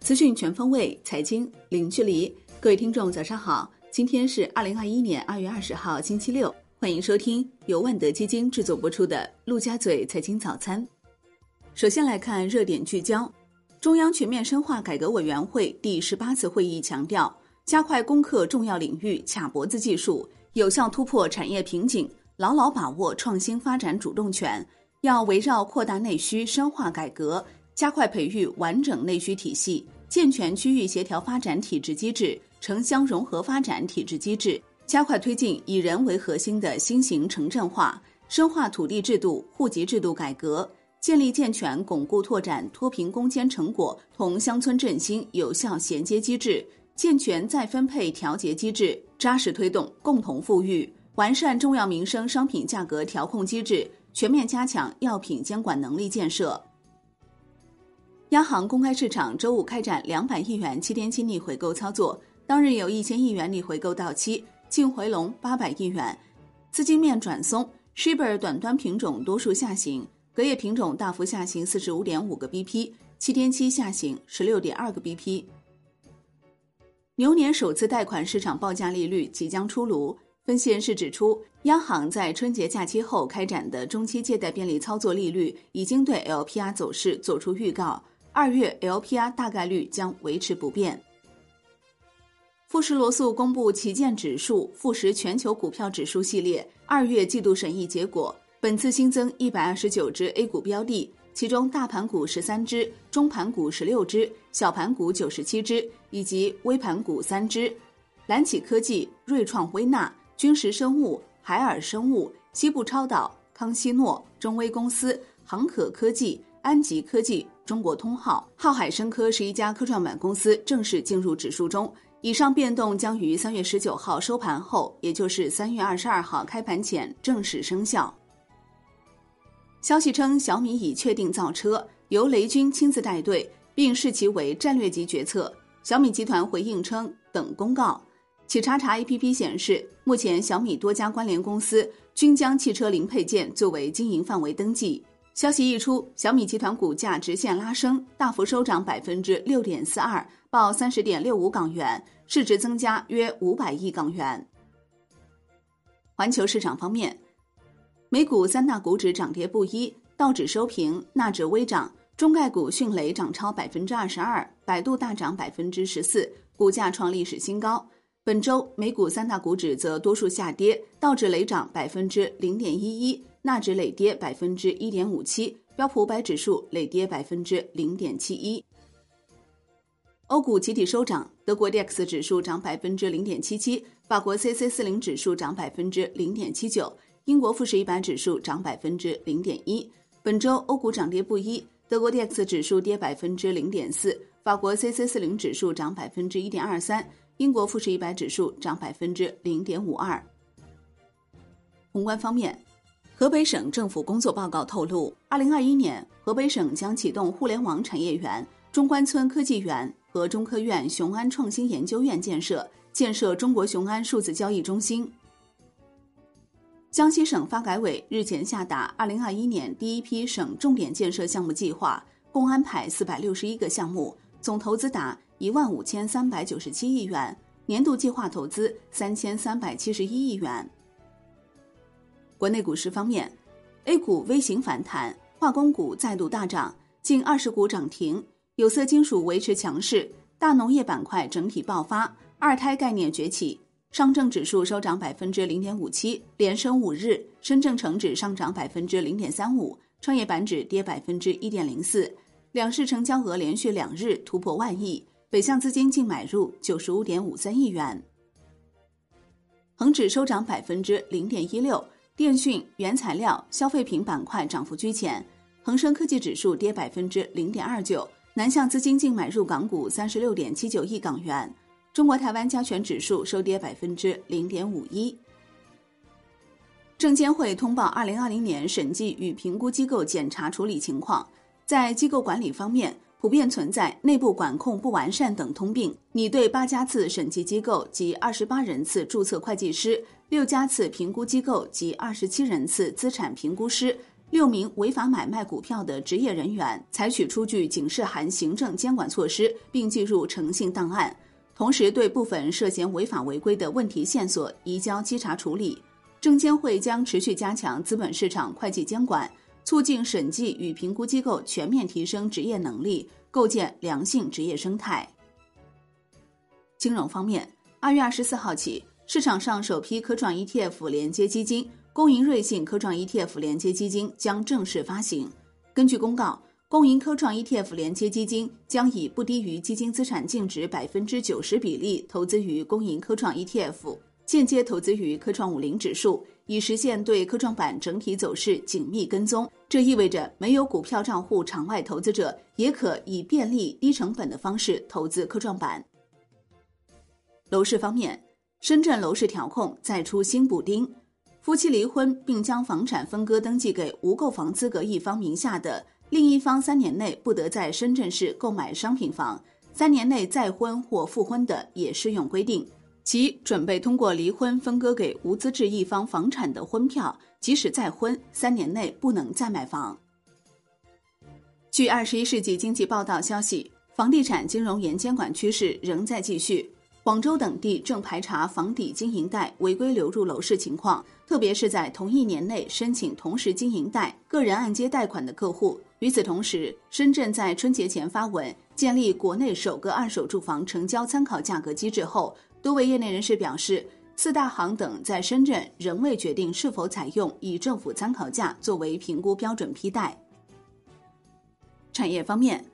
资讯全方位，财经零距离。各位听众，早上好！今天是二零二一年二月二十号，星期六。欢迎收听由万德基金制作播出的《陆家嘴财经早餐》。首先来看热点聚焦：中央全面深化改革委员会第十八次会议强调，加快攻克重要领域卡脖子技术，有效突破产业瓶颈，牢牢把握创新发展主动权。要围绕扩大内需、深化改革，加快培育完整内需体系。健全区域协调发展体制机制、城乡融合发展体制机制，加快推进以人为核心的新型城镇化，深化土地制度、户籍制度改革，建立健全巩固拓展脱贫攻坚成果同乡村振兴有效衔接机制，健全再分配调节机制，扎实推动共同富裕，完善重要民生商品价格调控机制，全面加强药品监管能力建设。央行公开市场周五开展两百亿元七天期逆回购操作，当日有一千亿元逆回购到期，净回笼八百亿元，资金面转松，Shibor 短端品种多数下行，隔夜品种大幅下行四十五点五个 BP，七天期下行十六点二个 BP。牛年首次贷款市场报价利率即将出炉，分析人士指出，央行在春节假期后开展的中期借贷便利操作利率已经对 LPR 走势做出预告。二月 LPR 大概率将维持不变。富时罗素公布旗舰指数富时全球股票指数系列二月季度审议结果，本次新增一百二十九只 A 股标的，其中大盘股十三只，中盘股十六只，小盘股九十七只，以及微盘股三只。蓝启科技、瑞创微纳、君实生物、海尔生物、西部超导、康希诺、中微公司、航可科技、安吉科技。中国通号、浩海生科十一家科创板公司正式进入指数中。以上变动将于三月十九号收盘后，也就是三月二十二号开盘前正式生效。消息称，小米已确定造车，由雷军亲自带队，并视其为战略级决策。小米集团回应称，等公告。企查查 APP 显示，目前小米多家关联公司均将汽车零配件作为经营范围登记。消息一出，小米集团股价直线拉升，大幅收涨百分之六点四二，报三十点六五港元，市值增加约五百亿港元。环球市场方面，美股三大股指涨跌不一，道指收平，纳指微涨，中概股迅雷涨超百分之二十二，百度大涨百分之十四，股价创历史新高。本周美股三大股指则多数下跌，道指雷涨百分之零点一一。纳指累跌百分之一点五七，标普五百指数累跌百分之零点七一。欧股集体收涨，德国 D X 指数涨百分之零点七七，法国 C C 四零指数涨百分之零点七九，英国富时一百指数涨百分之零点一。本周欧股涨跌不一，德国 D X 指数跌百分之零点四，法国 C C 四零指数涨百分之一点二三，英国富时一百指数涨百分之零点五二。宏观方面。河北省政府工作报告透露，二零二一年，河北省将启动互联网产业园、中关村科技园和中科院雄安创新研究院建设，建设中国雄安数字交易中心。江西省发改委日前下达二零二一年第一批省重点建设项目计划，共安排四百六十一个项目，总投资达一万五千三百九十七亿元，年度计划投资三千三百七十一亿元。国内股市方面，A 股微型反弹，化工股再度大涨，近二十股涨停，有色金属维持强势，大农业板块整体爆发，二胎概念崛起。上证指数收涨百分之零点五七，连升五日；深证成指上涨百分之零点三五，创业板指跌百分之一点零四。两市成交额连续两日突破万亿，北向资金净买入九十五点五三亿元。恒指收涨百分之零点一六。电讯、原材料、消费品板块涨幅居前，恒生科技指数跌百分之零点二九，南向资金净买入港股三十六点七九亿港元。中国台湾加权指数收跌百分之零点五一。证监会通报二零二零年审计与评估机构检查处理情况，在机构管理方面。普遍存在内部管控不完善等通病，拟对八家次审计机构及二十八人次注册会计师、六家次评估机构及二十七人次资产评估师、六名违法买卖股票的职业人员采取出具警示函行政监管措施，并记入诚信档案。同时，对部分涉嫌违法违规的问题线索移交稽查处理。证监会将持续加强资本市场会计监管，促进审计与评估机构全面提升职业能力，构建良性职业生态。金融方面，二月二十四号起，市场上首批科创 ETF 连接基金。公银瑞信科创 ETF 连接基金将正式发行。根据公告，公银科创 ETF 连接基金将以不低于基金资产净值百分之九十比例投资于公银科创 ETF，间接投资于科创五零指数，以实现对科创板整体走势紧密跟踪。这意味着，没有股票账户场外投资者也可以便利、低成本的方式投资科创板。楼市方面，深圳楼市调控再出新补丁。夫妻离婚并将房产分割登记给无购房资格一方名下的，另一方三年内不得在深圳市购买商品房；三年内再婚或复婚的也适用规定。其准备通过离婚分割给无资质一方房产的婚票，即使再婚，三年内不能再买房。据《二十一世纪经济报道》消息，房地产金融严监管趋势仍在继续。广州等地正排查房抵经营贷违规流入楼市情况，特别是在同一年内申请同时经营贷、个人按揭贷款的客户。与此同时，深圳在春节前发文建立国内首个二手住房成交参考价格机制后，多位业内人士表示，四大行等在深圳仍未决定是否采用以政府参考价作为评估标准批贷。产业方面，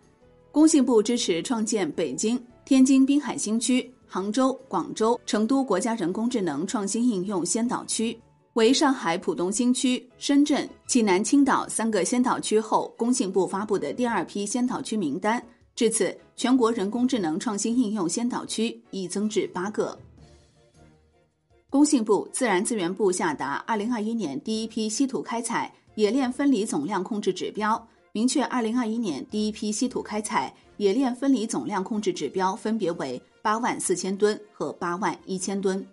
工信部支持创建北京、天津滨海新区。杭州、广州、成都国家人工智能创新应用先导区为上海浦东新区、深圳、济南青岛三个先导区后，工信部发布的第二批先导区名单。至此，全国人工智能创新应用先导区已增至八个。工信部自然资源部下达二零二一年第一批稀土开采冶炼分离总量控制指标，明确二零二一年第一批稀土开采冶炼分离总量控制指标分别为。八万四千吨和八万一千吨。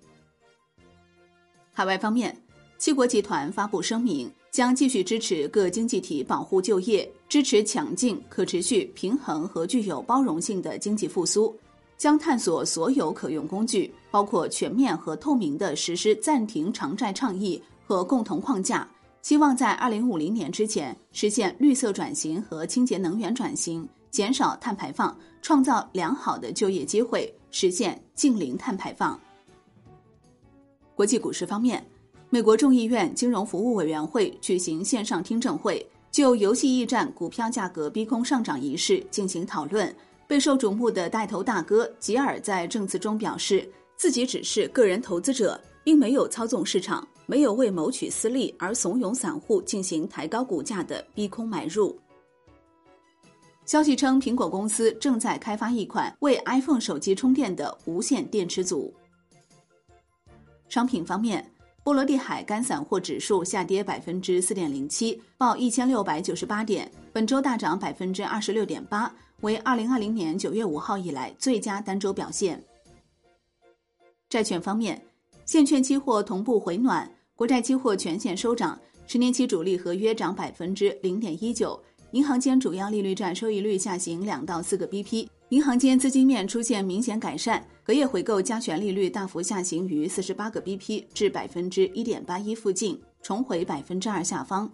海外方面，七国集团发布声明，将继续支持各经济体保护就业，支持强劲、可持续、平衡和具有包容性的经济复苏，将探索所有可用工具，包括全面和透明的实施暂停偿债倡议和共同框架，希望在二零五零年之前实现绿色转型和清洁能源转型。减少碳排放，创造良好的就业机会，实现净零碳排放。国际股市方面，美国众议院金融服务委员会举行线上听证会，就游戏驿站股票价格逼空上涨一事进行讨论。备受瞩目的带头大哥吉尔在证词中表示，自己只是个人投资者，并没有操纵市场，没有为谋取私利而怂恿散户进行抬高股价的逼空买入。消息称，苹果公司正在开发一款为 iPhone 手机充电的无线电池组。商品方面，波罗的海干散货指数下跌百分之四点零七，报一千六百九十八点，本周大涨百分之二十六点八，为二零二零年九月五号以来最佳单周表现。债券方面，现券期货同步回暖，国债期货全线收涨，十年期主力合约涨百分之零点一九。银行间主要利率债收益率下行两到四个 BP，银行间资金面出现明显改善，隔夜回购加权利率大幅下行于四十八个 BP 至百分之一点八一附近，重回百分之二下方。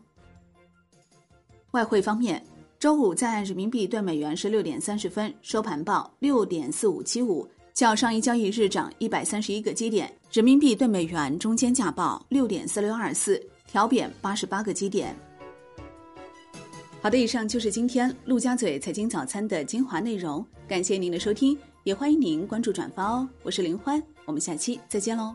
外汇方面，周五在人民币兑美元十六点三十分收盘报六点四五七五，较上一交易日涨一百三十一个基点，人民币兑美元中间价报六点四六二四，调贬八十八个基点。好的，以上就是今天陆家嘴财经早餐的精华内容，感谢您的收听，也欢迎您关注转发哦。我是林欢，我们下期再见喽。